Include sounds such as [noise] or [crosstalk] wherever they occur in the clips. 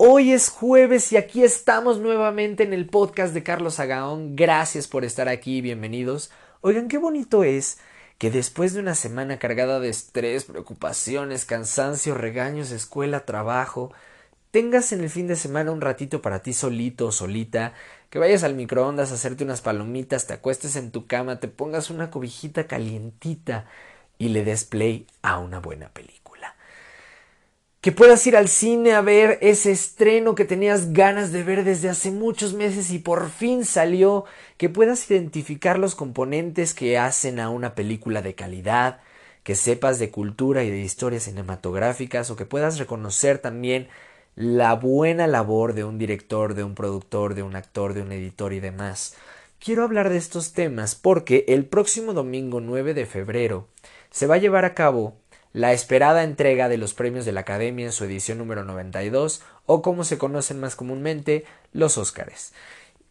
Hoy es jueves y aquí estamos nuevamente en el podcast de Carlos Agaón. Gracias por estar aquí, bienvenidos. Oigan, qué bonito es que después de una semana cargada de estrés, preocupaciones, cansancio, regaños, escuela, trabajo, tengas en el fin de semana un ratito para ti solito o solita, que vayas al microondas a hacerte unas palomitas, te acuestes en tu cama, te pongas una cobijita calientita y le des play a una buena película que puedas ir al cine a ver ese estreno que tenías ganas de ver desde hace muchos meses y por fin salió, que puedas identificar los componentes que hacen a una película de calidad, que sepas de cultura y de historias cinematográficas o que puedas reconocer también la buena labor de un director, de un productor, de un actor, de un editor y demás. Quiero hablar de estos temas porque el próximo domingo 9 de febrero se va a llevar a cabo la esperada entrega de los premios de la Academia en su edición número 92 o como se conocen más comúnmente los Óscares.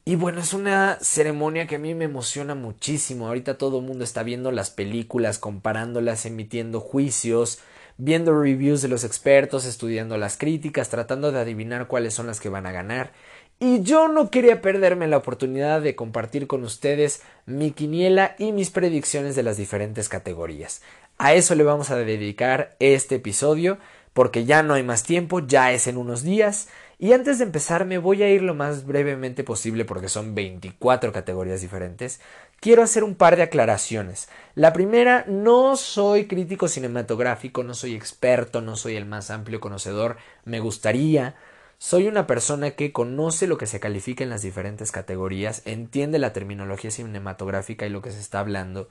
Y bueno, es una ceremonia que a mí me emociona muchísimo. Ahorita todo el mundo está viendo las películas, comparándolas, emitiendo juicios, viendo reviews de los expertos, estudiando las críticas, tratando de adivinar cuáles son las que van a ganar. Y yo no quería perderme la oportunidad de compartir con ustedes mi quiniela y mis predicciones de las diferentes categorías. A eso le vamos a dedicar este episodio porque ya no hay más tiempo, ya es en unos días. Y antes de empezar me voy a ir lo más brevemente posible porque son 24 categorías diferentes. Quiero hacer un par de aclaraciones. La primera, no soy crítico cinematográfico, no soy experto, no soy el más amplio conocedor, me gustaría. Soy una persona que conoce lo que se califica en las diferentes categorías, entiende la terminología cinematográfica y lo que se está hablando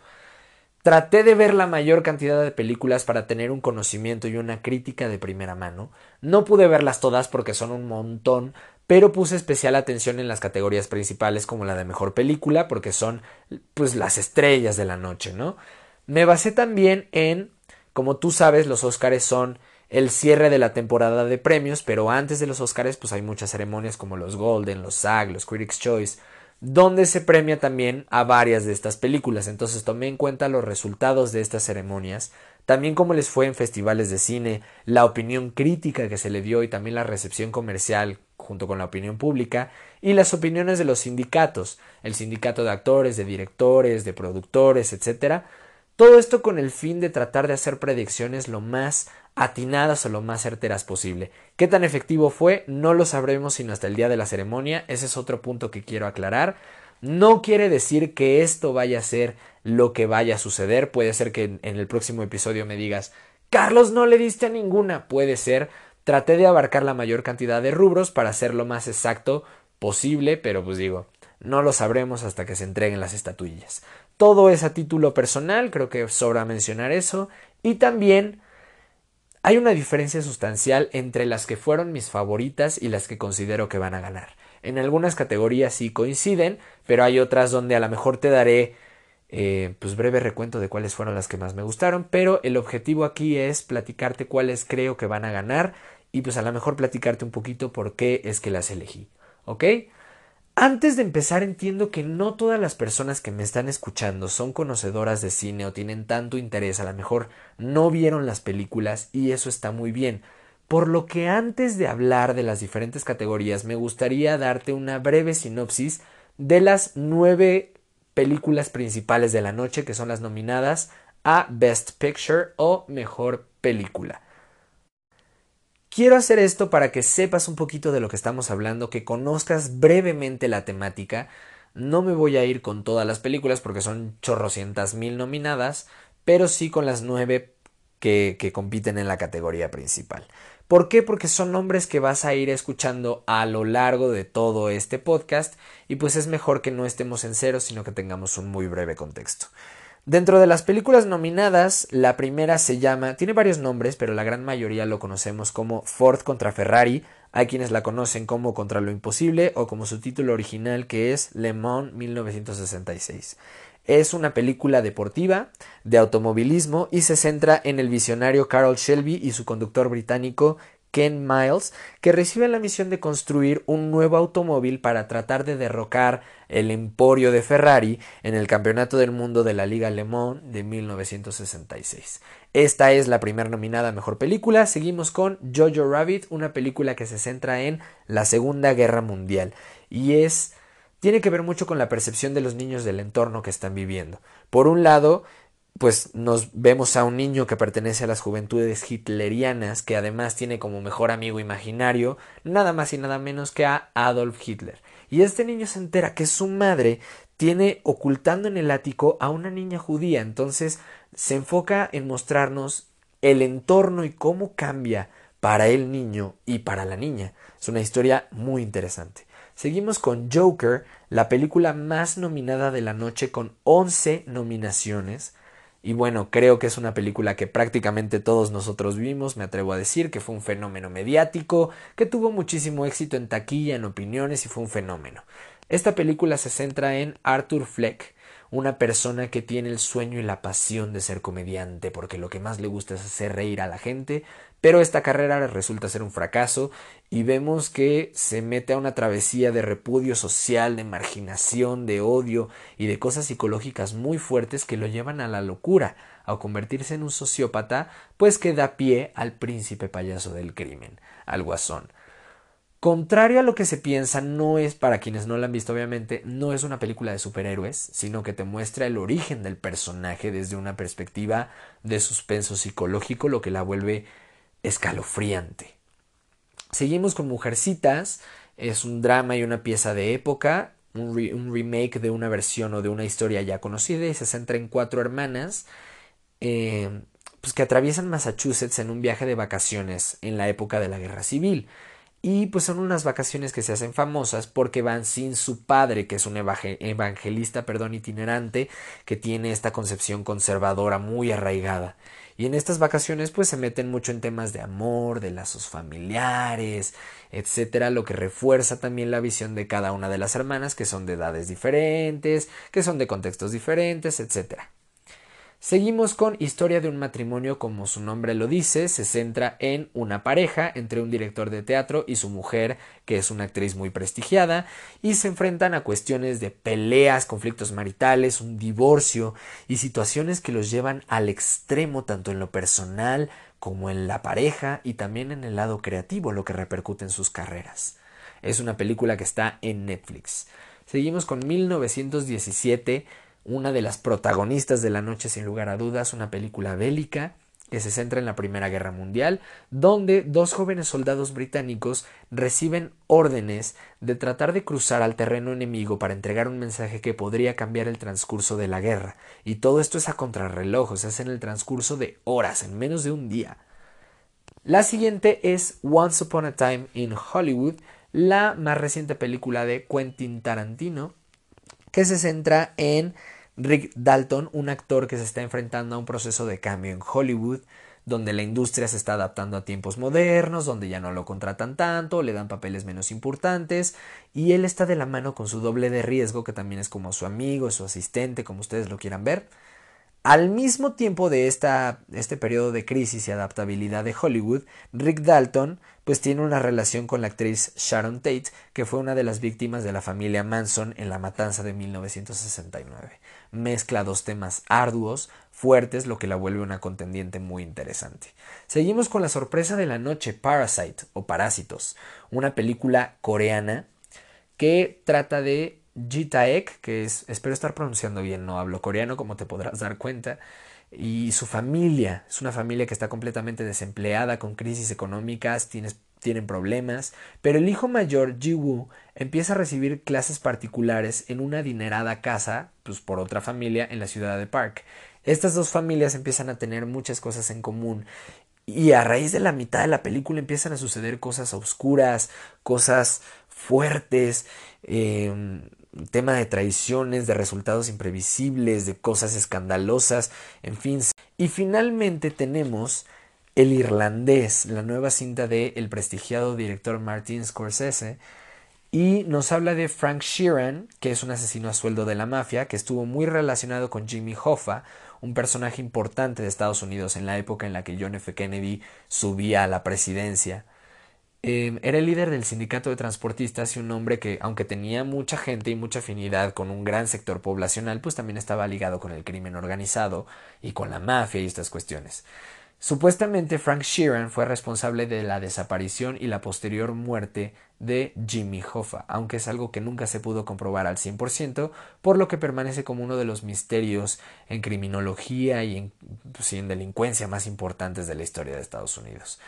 Traté de ver la mayor cantidad de películas para tener un conocimiento y una crítica de primera mano. No pude verlas todas porque son un montón, pero puse especial atención en las categorías principales como la de mejor película porque son pues las estrellas de la noche, ¿no? Me basé también en, como tú sabes, los Óscares son el cierre de la temporada de premios, pero antes de los Óscares pues hay muchas ceremonias como los Golden, los SAG, los Critics Choice, donde se premia también a varias de estas películas. Entonces tomé en cuenta los resultados de estas ceremonias, también cómo les fue en festivales de cine, la opinión crítica que se le dio y también la recepción comercial junto con la opinión pública y las opiniones de los sindicatos, el sindicato de actores, de directores, de productores, etcétera. Todo esto con el fin de tratar de hacer predicciones lo más atinadas o lo más certeras posible. ¿Qué tan efectivo fue? No lo sabremos sino hasta el día de la ceremonia. Ese es otro punto que quiero aclarar. No quiere decir que esto vaya a ser lo que vaya a suceder. Puede ser que en el próximo episodio me digas, Carlos, no le diste a ninguna. Puede ser. Traté de abarcar la mayor cantidad de rubros para ser lo más exacto posible, pero pues digo, no lo sabremos hasta que se entreguen las estatuillas. Todo es a título personal, creo que sobra mencionar eso. Y también hay una diferencia sustancial entre las que fueron mis favoritas y las que considero que van a ganar. En algunas categorías sí coinciden, pero hay otras donde a lo mejor te daré eh, pues breve recuento de cuáles fueron las que más me gustaron, pero el objetivo aquí es platicarte cuáles creo que van a ganar y pues a lo mejor platicarte un poquito por qué es que las elegí. ¿Ok? Antes de empezar entiendo que no todas las personas que me están escuchando son conocedoras de cine o tienen tanto interés, a lo mejor no vieron las películas y eso está muy bien. Por lo que antes de hablar de las diferentes categorías me gustaría darte una breve sinopsis de las nueve películas principales de la noche que son las nominadas a Best Picture o Mejor Película. Quiero hacer esto para que sepas un poquito de lo que estamos hablando, que conozcas brevemente la temática. No me voy a ir con todas las películas porque son chorrocientas mil nominadas, pero sí con las nueve que, que compiten en la categoría principal. ¿Por qué? Porque son nombres que vas a ir escuchando a lo largo de todo este podcast y pues es mejor que no estemos en cero, sino que tengamos un muy breve contexto. Dentro de las películas nominadas, la primera se llama, tiene varios nombres, pero la gran mayoría lo conocemos como Ford contra Ferrari, hay quienes la conocen como Contra lo Imposible o como su título original que es Le Mans 1966. Es una película deportiva de automovilismo y se centra en el visionario Carol Shelby y su conductor británico Ken Miles, que reciben la misión de construir un nuevo automóvil para tratar de derrocar el emporio de Ferrari en el Campeonato del Mundo de la Liga Le Mans de 1966. Esta es la primera nominada a Mejor Película. Seguimos con Jojo Rabbit, una película que se centra en la Segunda Guerra Mundial y es tiene que ver mucho con la percepción de los niños del entorno que están viviendo. Por un lado, pues nos vemos a un niño que pertenece a las juventudes hitlerianas, que además tiene como mejor amigo imaginario nada más y nada menos que a Adolf Hitler. Y este niño se entera que su madre tiene ocultando en el ático a una niña judía, entonces se enfoca en mostrarnos el entorno y cómo cambia para el niño y para la niña. Es una historia muy interesante. Seguimos con Joker, la película más nominada de la noche con 11 nominaciones. Y bueno, creo que es una película que prácticamente todos nosotros vimos, me atrevo a decir que fue un fenómeno mediático, que tuvo muchísimo éxito en taquilla, en opiniones y fue un fenómeno. Esta película se centra en Arthur Fleck, una persona que tiene el sueño y la pasión de ser comediante, porque lo que más le gusta es hacer reír a la gente, pero esta carrera resulta ser un fracaso y vemos que se mete a una travesía de repudio social, de marginación, de odio y de cosas psicológicas muy fuertes que lo llevan a la locura, a convertirse en un sociópata, pues que da pie al príncipe payaso del crimen, al guasón. Contrario a lo que se piensa, no es, para quienes no la han visto obviamente, no es una película de superhéroes, sino que te muestra el origen del personaje desde una perspectiva de suspenso psicológico, lo que la vuelve escalofriante. Seguimos con Mujercitas, es un drama y una pieza de época, un, remake de una versión o de una historia ya conocida y se centra en cuatro hermanas eh, pues que atraviesan Massachusetts en un viaje de vacaciones en la época de la guerra civil. Y pues son unas vacaciones que se hacen famosas porque van sin su padre, que es un evangelista, perdón, itinerante, que tiene esta concepción conservadora muy arraigada. Y en estas vacaciones pues se meten mucho en temas de amor, de lazos familiares, etcétera, lo que refuerza también la visión de cada una de las hermanas que son de edades diferentes, que son de contextos diferentes, etcétera. Seguimos con Historia de un matrimonio, como su nombre lo dice, se centra en una pareja entre un director de teatro y su mujer, que es una actriz muy prestigiada, y se enfrentan a cuestiones de peleas, conflictos maritales, un divorcio y situaciones que los llevan al extremo tanto en lo personal como en la pareja y también en el lado creativo, lo que repercute en sus carreras. Es una película que está en Netflix. Seguimos con 1917 una de las protagonistas de la noche sin lugar a dudas, una película bélica que se centra en la Primera Guerra Mundial, donde dos jóvenes soldados británicos reciben órdenes de tratar de cruzar al terreno enemigo para entregar un mensaje que podría cambiar el transcurso de la guerra. Y todo esto es a contrarreloj, se hace en el transcurso de horas, en menos de un día. La siguiente es Once Upon a Time in Hollywood, la más reciente película de Quentin Tarantino, que se centra en Rick Dalton, un actor que se está enfrentando a un proceso de cambio en Hollywood, donde la industria se está adaptando a tiempos modernos, donde ya no lo contratan tanto, le dan papeles menos importantes, y él está de la mano con su doble de riesgo, que también es como su amigo, su asistente, como ustedes lo quieran ver. Al mismo tiempo de esta, este periodo de crisis y adaptabilidad de Hollywood, Rick Dalton pues tiene una relación con la actriz Sharon Tate, que fue una de las víctimas de la familia Manson en la matanza de 1969 mezcla dos temas arduos, fuertes, lo que la vuelve una contendiente muy interesante. Seguimos con la sorpresa de la noche, Parasite o Parásitos, una película coreana que trata de Ji Taek, que es, espero estar pronunciando bien, no hablo coreano como te podrás dar cuenta, y su familia, es una familia que está completamente desempleada, con crisis económicas, tiene tienen problemas, pero el hijo mayor, Ji-woo, empieza a recibir clases particulares en una adinerada casa, pues por otra familia, en la ciudad de Park. Estas dos familias empiezan a tener muchas cosas en común y a raíz de la mitad de la película empiezan a suceder cosas oscuras, cosas fuertes, eh, tema de traiciones, de resultados imprevisibles, de cosas escandalosas, en fin. Y finalmente tenemos el Irlandés, la nueva cinta de el prestigiado director Martin Scorsese, y nos habla de Frank Sheeran, que es un asesino a sueldo de la mafia, que estuvo muy relacionado con Jimmy Hoffa, un personaje importante de Estados Unidos en la época en la que John F. Kennedy subía a la presidencia. Em, era el líder del sindicato de transportistas y un hombre que, aunque tenía mucha gente y mucha afinidad con un gran sector poblacional, pues también estaba ligado con el crimen organizado y con la mafia y estas cuestiones. Supuestamente Frank Sheeran fue responsable de la desaparición y la posterior muerte de Jimmy Hoffa, aunque es algo que nunca se pudo comprobar al 100%, por lo que permanece como uno de los misterios en criminología y en, pues en delincuencia más importantes de la historia de Estados Unidos.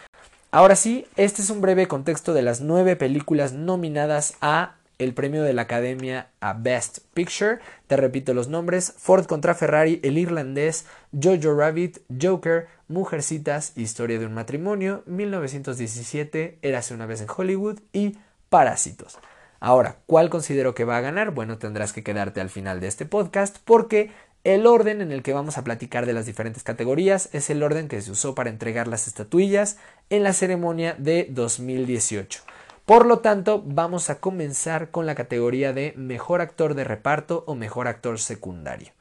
Ahora sí, este es un breve contexto de las nueve películas nominadas a el premio de la Academia a Best Picture. Te repito los nombres: Ford contra Ferrari, El Irlandés, Jojo Rabbit, Joker, Mujercitas, Historia de un matrimonio, 1917, Érase una vez en Hollywood y Parásitos. Ahora, ¿cuál considero que va a ganar? Bueno, tendrás que quedarte al final de este podcast porque el orden en el que vamos a platicar de las diferentes categorías es el orden que se usó para entregar las estatuillas en la ceremonia de 2018. Por lo tanto, vamos a comenzar con la categoría de mejor actor de reparto o mejor actor secundario.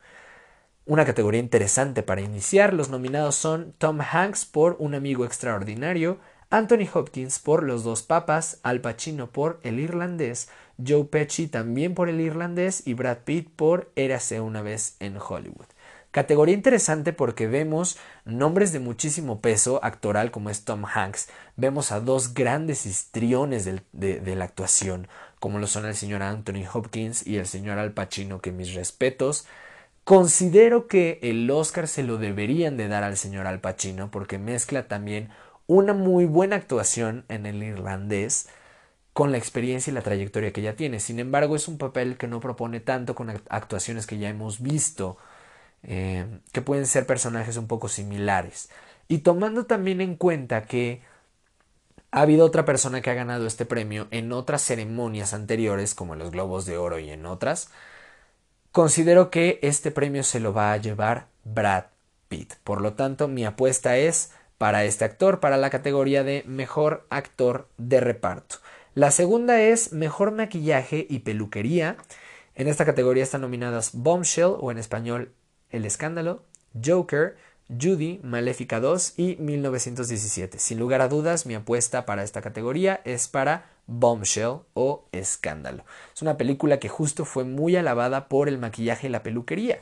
Una categoría interesante para iniciar, los nominados son Tom Hanks por Un amigo extraordinario, Anthony Hopkins por Los dos papas, Al Pacino por El irlandés, Joe Pesci también por El irlandés y Brad Pitt por Érase una vez en Hollywood. Categoría interesante porque vemos nombres de muchísimo peso actoral como es Tom Hanks. Vemos a dos grandes histriones de, de, la actuación, como lo son el señor Anthony Hopkins y el señor Al Pacino, que mis respetos. Considero que el Oscar se lo deberían de dar al señor Al Pacino porque mezcla también una muy buena actuación en el irlandés con la experiencia y la trayectoria que ya tiene. Sin embargo, es un papel que no propone tanto con actuaciones que ya hemos visto, eh, que pueden ser personajes un poco similares. Y tomando también en cuenta que ha habido otra persona que ha ganado este premio en otras ceremonias anteriores, como en los Globos de Oro y en otras, considero que este premio se lo va a llevar Brad Pitt. Por lo tanto, mi apuesta es para este actor para la categoría de mejor actor de reparto. La segunda es mejor maquillaje y peluquería. En esta categoría están nominadas Bombshell o en español El escándalo, Joker, Judy, Maléfica 2 y 1917. Sin lugar a dudas, mi apuesta para esta categoría es para Bombshell o Escándalo. Es una película que justo fue muy alabada por el maquillaje y la peluquería.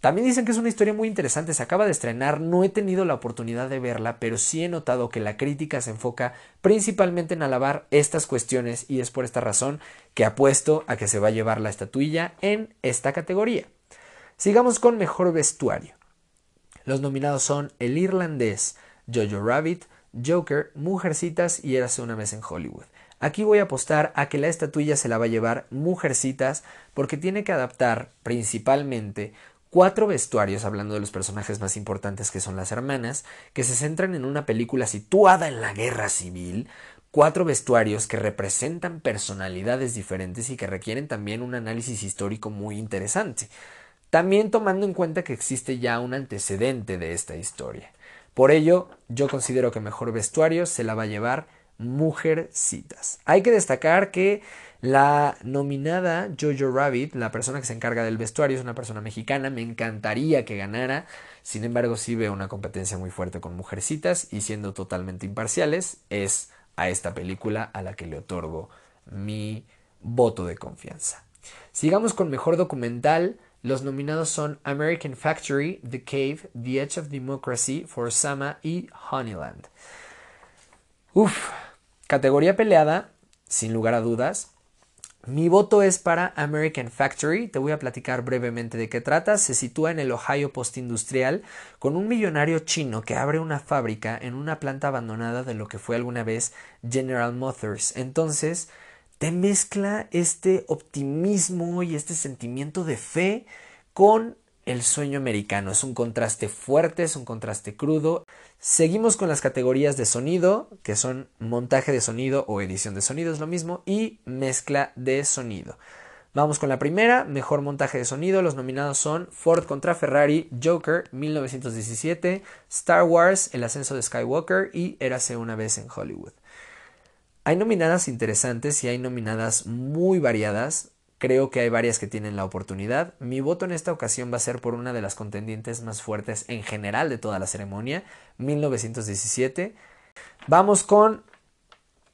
También dicen que es una historia muy interesante, se acaba de estrenar, no he tenido la oportunidad de verla, pero sí he notado que la crítica se enfoca principalmente en alabar estas cuestiones y es por esta razón que apuesto a que se va a llevar la estatuilla en esta categoría. Sigamos con mejor vestuario. Los nominados son El Irlandés, Jojo Rabbit, Joker, Mujercitas y Érase una vez en Hollywood. Aquí voy a apostar a que la estatuilla se la va a llevar Mujercitas porque tiene que adaptar principalmente cuatro vestuarios, hablando de los personajes más importantes que son las hermanas, que se centran en una película situada en la guerra civil, cuatro vestuarios que representan personalidades diferentes y que requieren también un análisis histórico muy interesante, también tomando en cuenta que existe ya un antecedente de esta historia. Por ello, yo considero que mejor vestuario se la va a llevar Mujercitas. Hay que destacar que la nominada Jojo Rabbit, la persona que se encarga del vestuario, es una persona mexicana. Me encantaría que ganara. Sin embargo, sí veo una competencia muy fuerte con Mujercitas y siendo totalmente imparciales, es a esta película a la que le otorgo mi voto de confianza. Sigamos con mejor documental. Los nominados son American Factory, The Cave, The Edge of Democracy, For Sama y Honeyland. Uf, categoría peleada, sin lugar a dudas. Mi voto es para American Factory. Te voy a platicar brevemente de qué trata. Se sitúa en el Ohio postindustrial con un millonario chino que abre una fábrica en una planta abandonada de lo que fue alguna vez General Motors. Entonces, te mezcla este optimismo y este sentimiento de fe con el sueño americano. Es un contraste fuerte, es un contraste crudo. Seguimos con las categorías de sonido, que son montaje de sonido o edición de sonido, es lo mismo, y mezcla de sonido. Vamos con la primera, mejor montaje de sonido. Los nominados son Ford contra Ferrari, Joker 1917, Star Wars, El ascenso de Skywalker y Érase una vez en Hollywood. Hay nominadas interesantes y hay nominadas muy variadas. Creo que hay varias que tienen la oportunidad. Mi voto en esta ocasión va a ser por una de las contendientes más fuertes en general de toda la ceremonia, 1917. Vamos con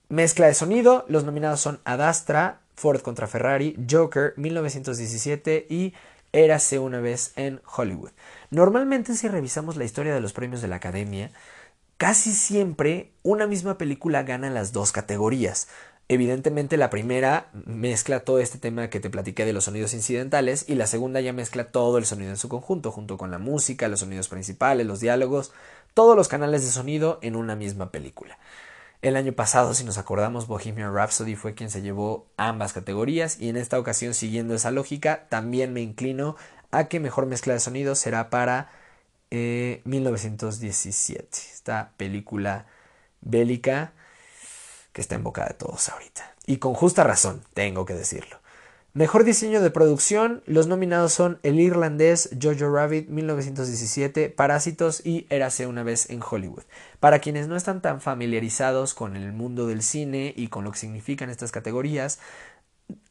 Mezcla de sonido, los nominados son Adastra, Ford contra Ferrari, Joker, 1917 y Érase una vez en Hollywood. Normalmente si revisamos la historia de los premios de la Academia, casi siempre una misma película gana las dos categorías. Evidentemente la primera mezcla todo este tema que te platiqué de los sonidos incidentales y la segunda ya mezcla todo el sonido en su conjunto, junto con la música, los sonidos principales, los diálogos, todos los canales de sonido en una misma película. El año pasado, si nos acordamos, Bohemian Rhapsody fue quien se llevó ambas categorías y en esta ocasión, siguiendo esa lógica, también me inclino a que mejor mezcla de sonido será para 1917, eh, esta película bélica que está en boca de todos ahorita. Y con justa razón, tengo que decirlo. Mejor diseño de producción, los nominados son El Irlandés, Jojo Rabbit 1917, Parásitos y Érase una vez en Hollywood. Para quienes no están tan familiarizados con el mundo del cine y con lo que significan estas categorías,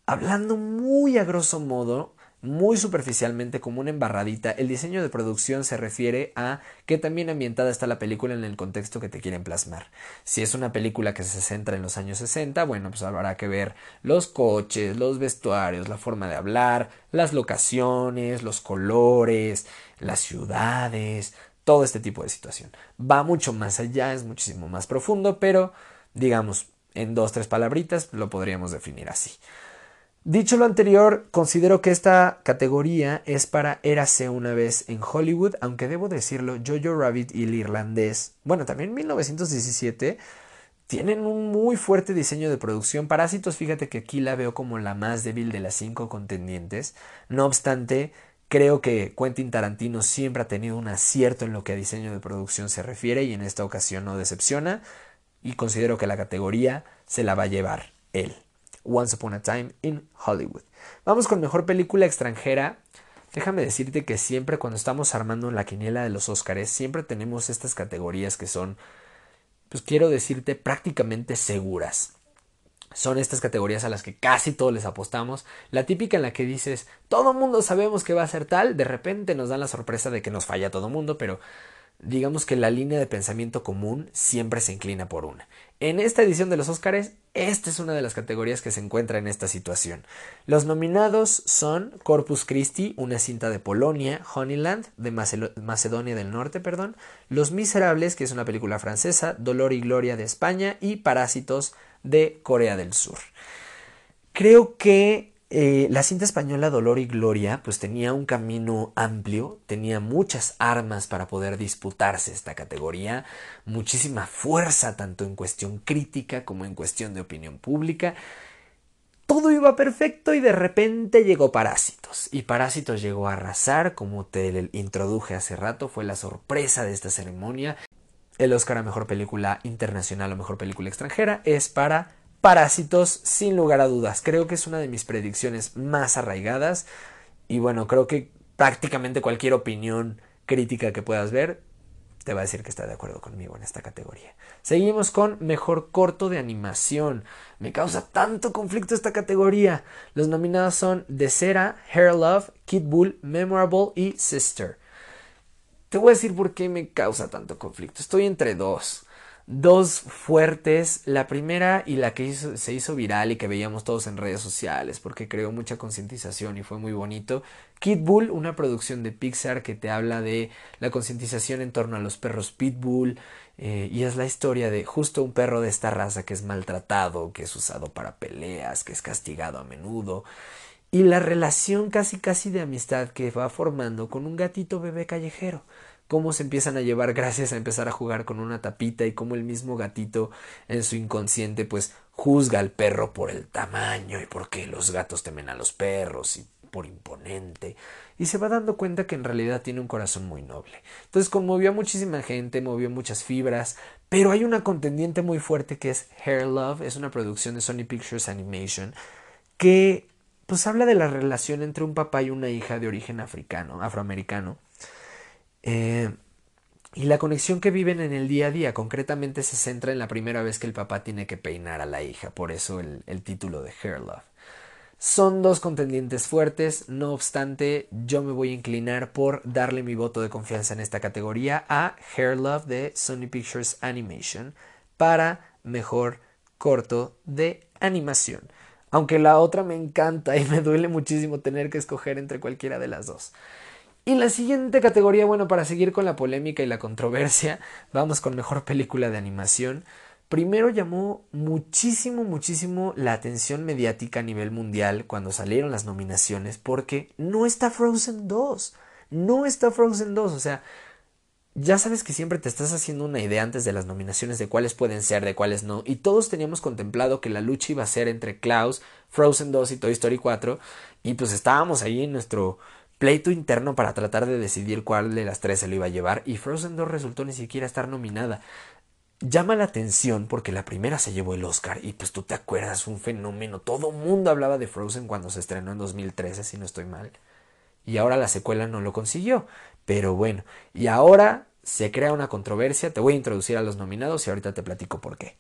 hablando muy a grosso modo, muy superficialmente como una embarradita, el diseño de producción se refiere a que también ambientada está la película en el contexto que te quieren plasmar. Si es una película que se centra en los años 60, bueno, pues habrá que ver los coches, los vestuarios, la forma de hablar, las locaciones, los colores, las ciudades, todo este tipo de situación. Va mucho más allá, es muchísimo más profundo, pero digamos, en dos, tres palabritas lo podríamos definir así. Dicho lo anterior, considero que esta categoría es para Érase una vez en Hollywood, aunque debo decirlo, Jojo Rabbit y el irlandés, bueno, también 1917, tienen un muy fuerte diseño de producción. Parásitos, fíjate que aquí la veo como la más débil de las cinco contendientes. No obstante, creo que Quentin Tarantino siempre ha tenido un acierto en lo que a diseño de producción se refiere y en esta ocasión no decepciona y considero que la categoría se la va a llevar él. Once Upon a Time in Hollywood. Vamos con mejor película extranjera. Déjame decirte que siempre cuando estamos armando la quiniela de los Óscares, siempre tenemos estas categorías que son, pues quiero decirte, prácticamente seguras. Son estas categorías a las que casi todos les apostamos. La típica en la que dices, todo mundo sabemos que va a ser tal, de repente nos dan la sorpresa de que nos falla todo mundo, pero digamos que la línea de pensamiento común siempre se inclina por una. En esta edición de los Óscares, esta es una de las categorías que se encuentra en esta situación. Los nominados son Corpus Christi, una cinta de Polonia, Honeyland, de Macedonia del Norte, perdón, Los Miserables, que es una película francesa, Dolor y Gloria de España y Parásitos de Corea del Sur. Creo que eh, la cinta española Dolor y Gloria pues tenía un camino amplio, tenía muchas armas para poder disputarse esta categoría, muchísima fuerza tanto en cuestión crítica como en cuestión de opinión pública. Todo iba perfecto y de repente llegó Parásitos. Y Parásitos llegó a arrasar, como te introduje hace rato, fue la sorpresa de esta ceremonia. El Oscar a Mejor Película Internacional o Mejor Película Extranjera es para Parásitos, sin lugar a dudas. Creo que es una de mis predicciones más arraigadas. Y bueno, creo que prácticamente cualquier opinión crítica que puedas ver te va a decir que está de acuerdo conmigo en esta categoría. Seguimos con mejor corto de animación. Me causa tanto conflicto esta categoría. Los nominados son De Cera, Hair Love, Kid Bull, Memorable y Sister. Te voy a decir por qué me causa tanto conflicto. Estoy entre dos dos fuertes. La primera y la que se hizo viral y que veíamos todos en redes sociales porque creó mucha concientización y fue muy bonito. Kid Bull, una producción de Pixar que te habla de la concientización en torno a los perros Pitbull. Eh, y es la historia de justo un perro de esta raza que es maltratado, que es usado para peleas, que es castigado a menudo. Y la relación casi casi de amistad que va formando con un gatito bebé callejero cómo se empiezan a llevar gracias a empezar a jugar con una tapita y cómo el mismo gatito en su inconsciente pues juzga al perro por el tamaño y porque los gatos temen a los perros y por imponente y se va dando cuenta que en realidad tiene un corazón muy noble. Entonces conmovió a muchísima gente, movió muchas fibras, pero hay una contendiente muy fuerte que es Hair Love, es una producción de Sony Pictures Animation que pues habla de la relación entre un papá y una hija de origen africano, afroamericano, eh, y la conexión que viven en el día a día concretamente se centra en la primera vez que el papá tiene que peinar a la hija, por eso el, el título de Hair Love. Son dos contendientes fuertes, no obstante, yo me voy a inclinar por darle mi voto de confianza en esta categoría a Hair Love de Sony Pictures Animation para mejor corto de animación. Aunque la otra me encanta y me duele muchísimo tener que escoger entre cualquiera de las dos. Y la siguiente categoría, bueno, para seguir con la polémica y la controversia, vamos con mejor película de animación. Primero llamó muchísimo, muchísimo la atención mediática a nivel mundial cuando salieron las nominaciones porque no está Frozen 2. No está Frozen 2. O sea, ya sabes que siempre te estás haciendo una idea antes de las nominaciones de cuáles pueden ser, de cuáles no. Y todos teníamos contemplado que la lucha iba a ser entre Klaus, Frozen 2 y Toy Story 4. Y pues estábamos ahí en nuestro pleito interno para tratar de decidir cuál de las tres se lo iba a llevar. Y Frozen 2 resultó ni siquiera estar nominada llama la atención porque la primera se llevó el Oscar y pues tú te acuerdas, un fenómeno. Todo mundo hablaba de Frozen cuando se estrenó en 2013, si no estoy mal. Y ahora la secuela no lo consiguió. Pero bueno, y ahora se crea una controversia. Te voy a introducir a los nominados y ahorita te platico por qué.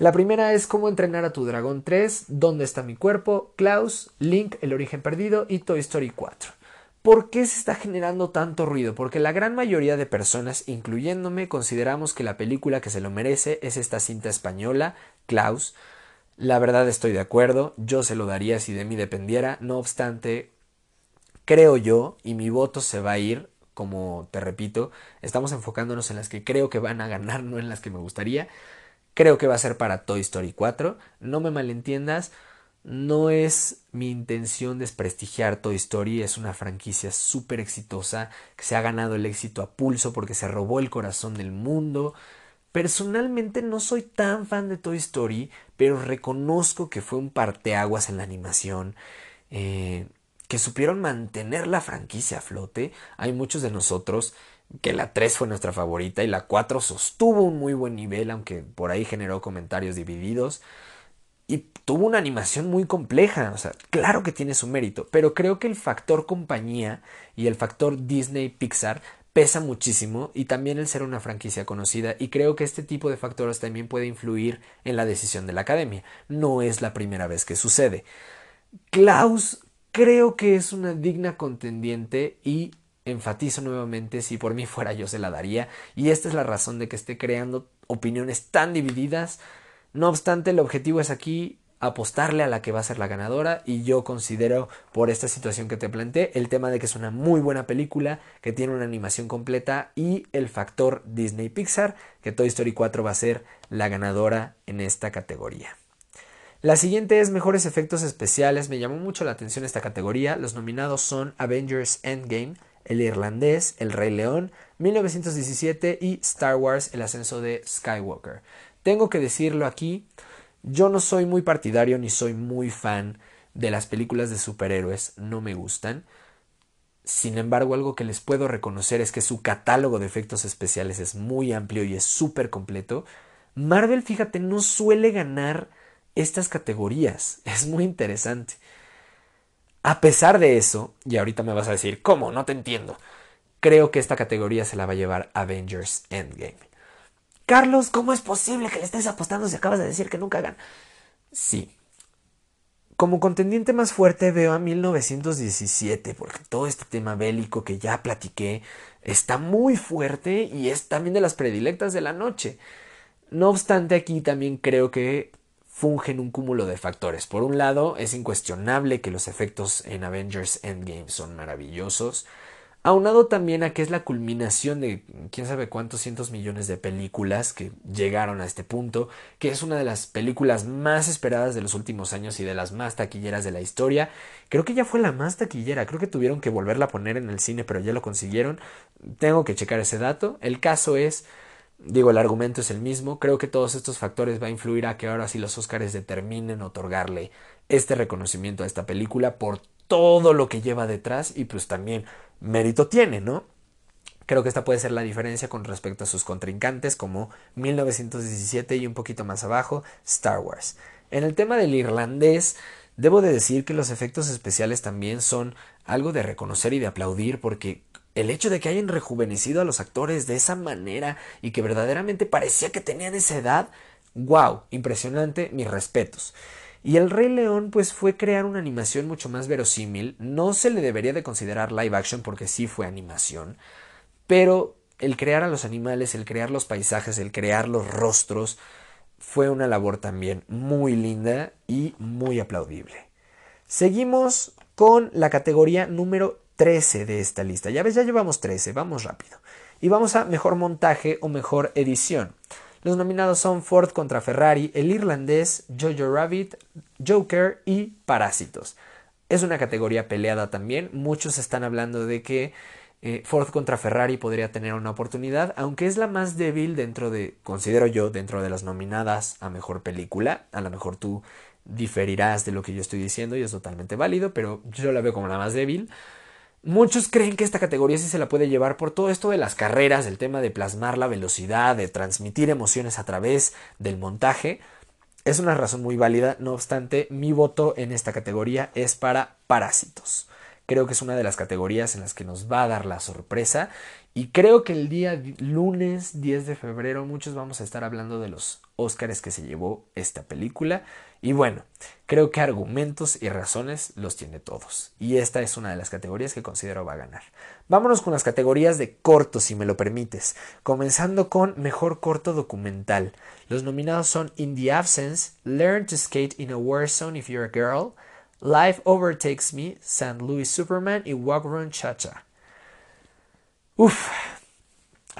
La primera es Cómo entrenar a tu dragón 3, ¿Dónde está mi cuerpo? Klaus, Link, El origen perdido y Toy Story 4. ¿Por qué se está generando tanto ruido? Porque la gran mayoría de personas, incluyéndome, consideramos que la película que se lo merece es esta cinta española, Klaus. La verdad estoy de acuerdo, yo se lo daría si de mí dependiera, no obstante, creo yo, y mi voto se va a ir, como te repito, estamos enfocándonos en las que creo que van a ganar, no en las que me gustaría. Creo que va a ser para Toy Story 4, no me malentiendas, no es mi intención desprestigiar Toy Story, es una franquicia súper exitosa que se ha ganado el éxito a pulso porque se robó el corazón del mundo. Personalmente no soy tan fan de Toy Story, pero reconozco que fue un parteaguas en la animación, eh, que supieron mantener la franquicia a flote. Hay muchos de nosotros que la 3 fue nuestra favorita y la 4 sostuvo un muy buen nivel, aunque por ahí generó comentarios divididos y tuvo una animación muy compleja, o sea, claro que tiene su mérito, pero creo que el factor compañía y el factor Disney Pixar pesa muchísimo y también el ser una franquicia conocida y creo que este tipo de factores también puede influir en la decisión de la academia. No es la primera vez que sucede. Klaus creo que es una digna contendiente y enfatizo nuevamente si por mí fuera yo se la daría y esta es la razón de que esté creando opiniones tan divididas no obstante, el objetivo es aquí apostarle a la que va a ser la ganadora y yo considero por esta situación que te planteé el tema de que es una muy buena película que tiene una animación completa y el factor Disney Pixar que Toy Story 4 va a ser la ganadora en esta categoría. La siguiente es mejores efectos especiales, me llamó mucho la atención esta categoría, los nominados son Avengers Endgame, El Irlandés, El Rey León, 1917 y Star Wars, El ascenso de Skywalker. Tengo que decirlo aquí, yo no soy muy partidario ni soy muy fan de las películas de superhéroes, no me gustan. Sin embargo, algo que les puedo reconocer es que su catálogo de efectos especiales es muy amplio y es súper completo. Marvel, fíjate, no suele ganar estas categorías. [laughs] Es muy interesante. A pesar de eso, y ahorita me vas a decir, ¿cómo? No te entiendo. Creo que esta categoría se la va a llevar Avengers Endgame. Carlos, ¿cómo es posible que le estés apostando si acabas de decir que nunca gana? Sí. Como contendiente más fuerte veo a 1917, porque todo este tema bélico que ya platiqué está muy fuerte y es también de las predilectas de la noche. No obstante, aquí también creo que fungen un cúmulo de factores. Por un lado, es incuestionable que los efectos en Avengers Endgame son maravillosos aunado también a que es la culminación de quién sabe cuántos cientos millones de películas que llegaron a este punto, que es una de las películas más esperadas de los últimos años y de las más taquilleras de la historia. Creo que ya fue la más taquillera, creo que tuvieron que volverla a poner en el cine, pero ya lo consiguieron. Tengo que checar ese dato. El caso es Digo, el argumento es el mismo. Creo que todos estos factores va a influir a que ahora sí los Oscars determinen otorgarle este reconocimiento a esta película por todo lo que lleva detrás y pues también mérito tiene, ¿no? Creo que esta puede ser la diferencia con respecto a sus contrincantes como 1917 y un poquito más abajo Star Wars. En el tema del irlandés, debo de decir que los efectos especiales también son algo de reconocer y de aplaudir porque el hecho de que hayan rejuvenecido a los actores de esa manera y que verdaderamente parecía que tenían esa edad, wow, impresionante, mis respetos. Y el Rey León pues fue crear una animación mucho más verosímil. No se le debería de considerar live action porque sí fue animación. Pero el crear a los animales, el crear los paisajes, el crear los rostros, fue una labor también muy linda y muy aplaudible. Seguimos con la categoría número 13 de esta lista. Ya ves, ya llevamos 13, vamos rápido. Y vamos a mejor montaje o mejor edición. Los nominados son Ford contra Ferrari, El Irlandés, Jojo Rabbit, Joker y Parásitos. Es una categoría peleada también. Muchos están hablando de que eh, Ford contra Ferrari podría tener una oportunidad, aunque es la más débil dentro de, considero yo, dentro de las nominadas a mejor película. A lo mejor tú diferirás de lo que yo estoy diciendo y es totalmente válido, pero yo la veo como la más débil. Muchos creen que esta categoría sí se la puede llevar por todo esto de las carreras, el tema de plasmar la velocidad, de transmitir emociones a través del montaje. Es una razón muy válida, no obstante, mi voto en esta categoría es para Parásitos. Creo que es una de las categorías en las que nos va a dar la sorpresa y creo que el día lunes 10 de febrero muchos vamos a estar hablando de los Óscares que se llevó esta película y bueno, creo que argumentos y razones los tiene todos y esta es una de las categorías que considero va a ganar. Vámonos con las categorías de corto si me lo permites, comenzando con mejor corto documental. Los nominados son In the Absence, Learn to Skate in a War Zone if you're a girl, Life Overtakes Me, St. Louis Superman y Walk Run Cha Cha. Uf,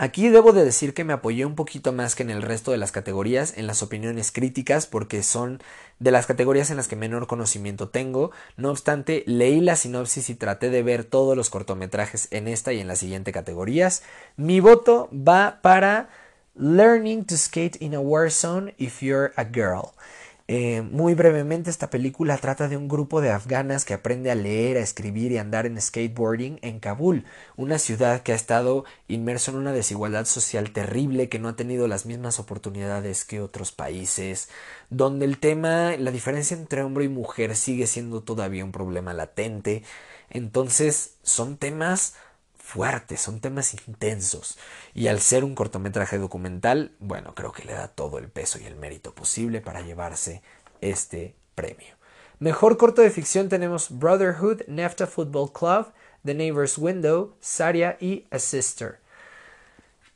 aquí debo de decir que me apoyé un poquito más que en el resto de las categorías en las opiniones críticas porque son de las categorías en las que menor conocimiento tengo. No obstante, leí la sinopsis y traté de ver todos los cortometrajes en esta y en las siguientes categorías. Mi voto va para Learning to Skate in a War Zone if you're a girl. Eh, muy brevemente, esta película trata de un grupo de afganas que aprende a leer, a escribir y andar en skateboarding en Kabul, una ciudad que ha estado inmerso en una desigualdad social terrible, que no ha tenido las mismas oportunidades que otros países, donde el tema, la diferencia entre hombre y mujer sigue siendo todavía un problema latente. Entonces, son temas son temas intensos. Y al ser un cortometraje documental, bueno, creo que le da todo el peso y el mérito posible para llevarse este premio. Mejor corto de ficción tenemos Brotherhood, Nefta Football Club, The Neighbor's Window, Saria y A Sister.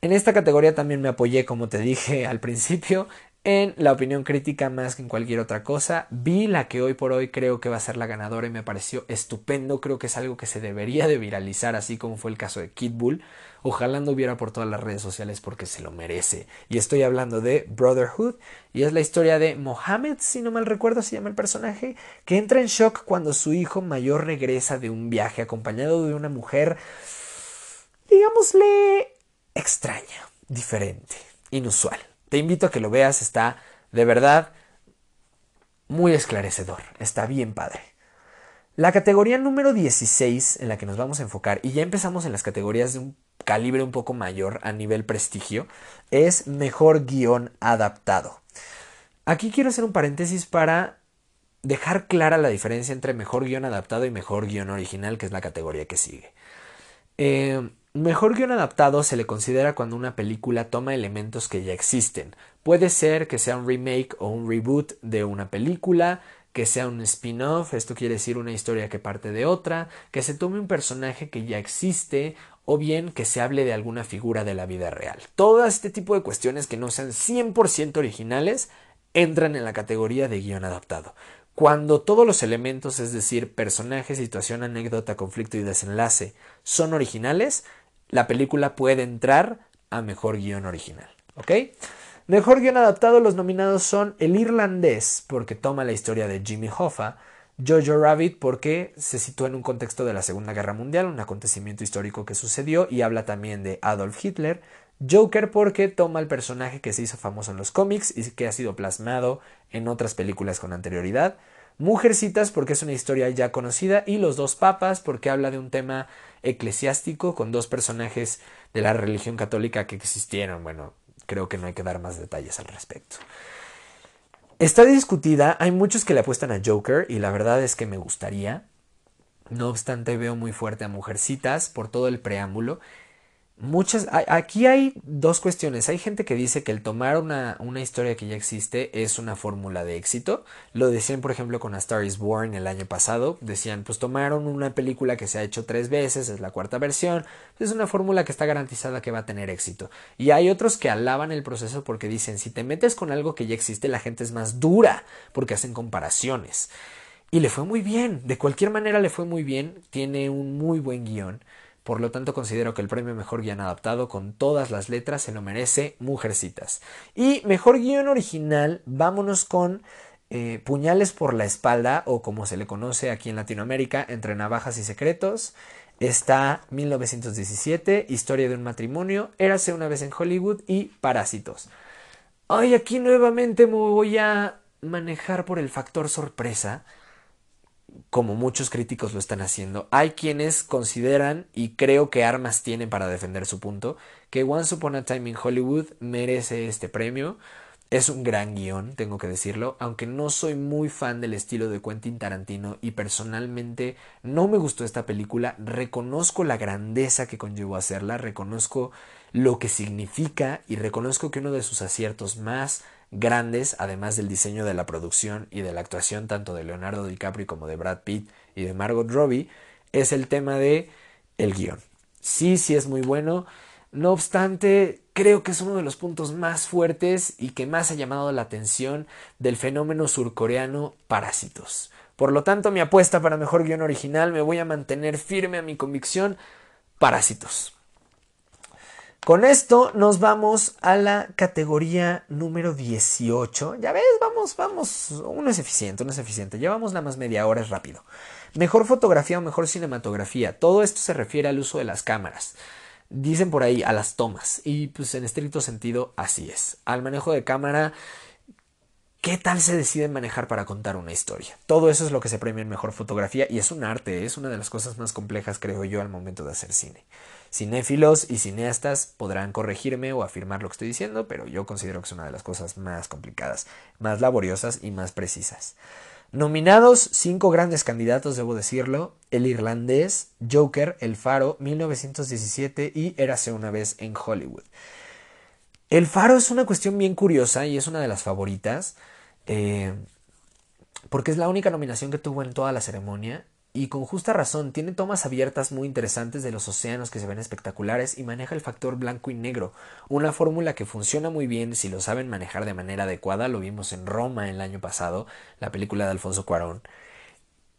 En esta categoría también me apoyé, como te dije al principio, en la opinión crítica más que en cualquier otra cosa. Vi la que hoy por hoy creo que va a ser la ganadora y me pareció estupendo. Creo que es algo que se debería de viralizar, así como fue el caso de Kid Bull. Ojalá no hubiera por todas las redes sociales porque se lo merece. Y estoy hablando de Brotherhood y es la historia de Mohammed, si no mal recuerdo se llama el personaje, que entra en shock cuando su hijo mayor regresa de un viaje acompañado de una mujer, digámosle, extraña, diferente, inusual. Te invito a que lo veas, está de verdad muy esclarecedor, está bien padre. La categoría número 16 en la que nos vamos a enfocar, y ya empezamos en las categorías de un calibre un poco mayor a nivel prestigio, es mejor guion adaptado. Aquí quiero hacer un paréntesis para dejar clara la diferencia entre mejor guion adaptado y mejor guion original, que es la categoría que sigue. Eh, Mejor guion adaptado se le considera cuando una película toma elementos que ya existen. Puede ser que sea un remake o un reboot de una película, que sea un spin-off, esto quiere decir una historia que parte de otra, que se tome un personaje que ya existe o bien que se hable de alguna figura de la vida real. Todo este tipo de cuestiones que no sean 100% originales entran en la categoría de guion adaptado. Cuando todos los elementos, es decir, personaje, situación, anécdota, conflicto y desenlace, son originales, la película puede entrar a mejor guion original. ¿Ok? Mejor guion adaptado, los nominados son El Irlandés, porque toma la historia de Jimmy Hoffa, Jojo Rabbit, porque se sitúa en un contexto de la Segunda Guerra Mundial, un acontecimiento histórico que sucedió y habla también de Adolf Hitler. Joker, porque toma el personaje que se hizo famoso en los cómics y que ha sido plasmado en otras películas con anterioridad. Mujercitas porque es una historia ya conocida y Los dos papas porque habla de un tema eclesiástico con dos personajes de la religión católica que existieron. Bueno, creo que no hay que dar más detalles al respecto. Está discutida, hay muchos que le apuestan a Joker y la verdad es que me gustaría. No obstante, veo muy fuerte a Mujercitas por todo el preámbulo. Muchas, aquí hay dos cuestiones. Hay gente que dice que el tomar una, una historia que ya existe es una fórmula de éxito. Lo decían, por ejemplo, con A Star is Born el año pasado. Decían, pues tomaron una película que se ha hecho tres veces, es la cuarta versión. Es una fórmula que está garantizada que va a tener éxito. Y hay otros que alaban el proceso porque dicen, si te metes con algo que ya existe, la gente es más dura porque hacen comparaciones. Y le fue muy bien. De cualquier manera le fue muy bien. Tiene un muy buen guion. Por lo tanto, considero que el premio Mejor Guión Adaptado con todas las letras se lo merece Mujercitas. Y Mejor Guión Original, vámonos con eh, Puñales por la Espalda, o como se le conoce aquí en Latinoamérica, Entre Navajas y Secretos. Está 1917, Historia de un matrimonio, Érase una vez en Hollywood y Parásitos. Ay, aquí nuevamente me voy a manejar por el factor sorpresa como muchos críticos lo están haciendo. Hay quienes consideran, y creo que armas tienen para defender su punto, que Once Upon a Time in Hollywood merece este premio. Es un gran guion, tengo que decirlo, aunque no soy muy fan del estilo de Quentin Tarantino y personalmente no me gustó esta película, reconozco la grandeza que conllevó hacerla, reconozco lo que significa y reconozco que uno de sus aciertos más grandes, además del diseño de la producción y de la actuación tanto de Leonardo DiCaprio como de Brad Pitt y de Margot Robbie, es el tema de el guion. Sí, sí es muy bueno. No obstante, creo que es uno de los puntos más fuertes y que más ha llamado la atención del fenómeno surcoreano Parásitos. Por lo tanto, mi apuesta para mejor guion original me voy a mantener firme a mi convicción Parásitos. Con esto nos vamos a la categoría número 18. Ya ves, vamos, vamos. Uno es eficiente, uno es eficiente. Llevamos nada más media hora, es rápido. Mejor fotografía o mejor cinematografía. Todo esto se refiere al uso de las cámaras. Dicen por ahí a las tomas. Y pues en estricto sentido así es. Al manejo de cámara. ¿Qué tal se deciden manejar para contar una historia? Todo eso es lo que se premia en mejor fotografía y es un arte, es una de las cosas más complejas creo yo al momento de hacer cine. Cinéfilos y cineastas podrán corregirme o afirmar lo que estoy diciendo, pero yo considero que es una de las cosas más complicadas, más laboriosas y más precisas. Nominados, cinco grandes candidatos, debo decirlo: El Irlandés, Joker, El Faro, 1917 y Érase una vez en Hollywood. El Faro es una cuestión bien curiosa y es una de las favoritas, eh, porque es la única nominación que tuvo en toda la ceremonia y con justa razón, tiene tomas abiertas muy interesantes de los océanos que se ven espectaculares y maneja el factor blanco y negro, una fórmula que funciona muy bien si lo saben manejar de manera adecuada, lo vimos en Roma el año pasado, la película de Alfonso Cuarón.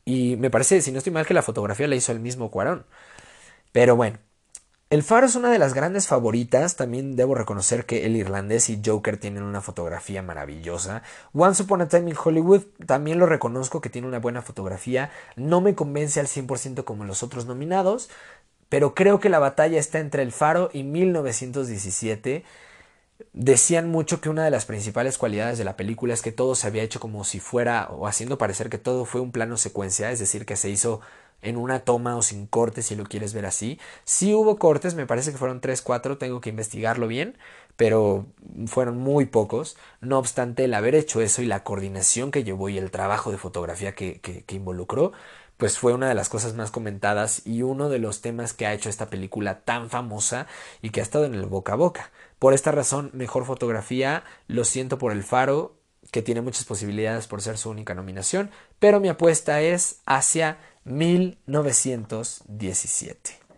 Y me parece, si no estoy mal, que la fotografía la hizo el mismo Cuarón. Pero bueno, el Faro es una de las grandes favoritas. También debo reconocer que el irlandés y Joker tienen una fotografía maravillosa. Once Upon a Time in Hollywood también lo reconozco que tiene una buena fotografía. No me convence al 100% como los otros nominados, pero creo que la batalla está entre El Faro y 1917. Decían mucho que una de las principales cualidades de la película es que todo se había hecho como si fuera, o haciendo parecer que todo fue un plano secuencia, es decir, que se hizo en una toma o sin cortes si lo quieres ver así. Sí hubo cortes, me parece que fueron 3, 4, tengo que investigarlo bien, pero fueron muy pocos. No obstante, el haber hecho eso y la coordinación que llevó y el trabajo de fotografía que, que, que involucró, pues fue una de las cosas más comentadas y uno de los temas que ha hecho esta película tan famosa y que ha estado en el boca a boca. Por esta razón, mejor fotografía, lo siento por el faro, que tiene muchas posibilidades por ser su única nominación, pero mi apuesta es hacia 1917.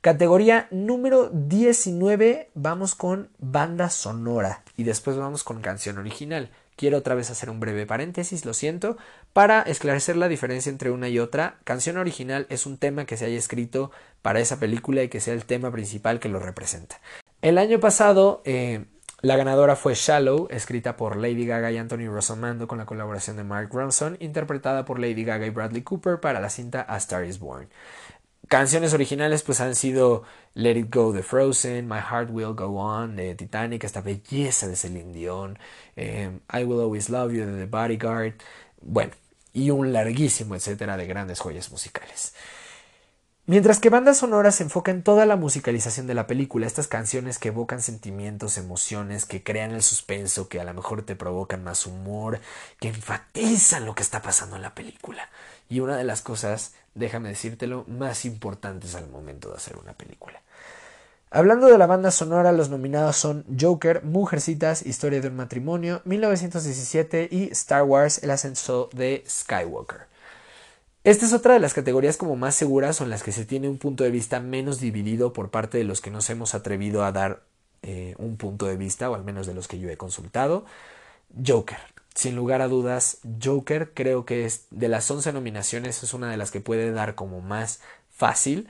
Categoría número 19, vamos con banda sonora y después vamos con canción original. Quiero otra vez hacer un breve paréntesis, lo siento, para esclarecer la diferencia entre una y otra. Canción original es un tema que se haya escrito para esa película y que sea el tema principal que lo representa. El año pasado eh, la ganadora fue Shallow, escrita por Lady Gaga y Anthony Rosamando con la colaboración de Mark Ronson, interpretada por Lady Gaga y Bradley Cooper para la cinta A Star is Born. Canciones originales pues han sido Let It Go de Frozen, My Heart Will Go On de Titanic, esta belleza de Celine Dion, eh, I Will Always Love You de The Bodyguard, bueno, y un larguísimo etcétera de grandes joyas musicales. Mientras que banda sonora se enfoca en toda la musicalización de la película, estas canciones que evocan sentimientos, emociones, que crean el suspenso, que a lo mejor te provocan más humor, que enfatizan lo que está pasando en la película. Y una de las cosas, déjame decírtelo, más importantes al momento de hacer una película. Hablando de la banda sonora, los nominados son Joker, Mujercitas, Historia de un matrimonio, 1917 y Star Wars, El ascenso de Skywalker. Esta es otra de las categorías como más seguras o en las que se tiene un punto de vista menos dividido por parte de los que nos hemos atrevido a dar eh, un punto de vista, o al menos de los que yo he consultado. Joker. Sin lugar a dudas, Joker creo que es de las 11 nominaciones es una de las que puede dar como más fácil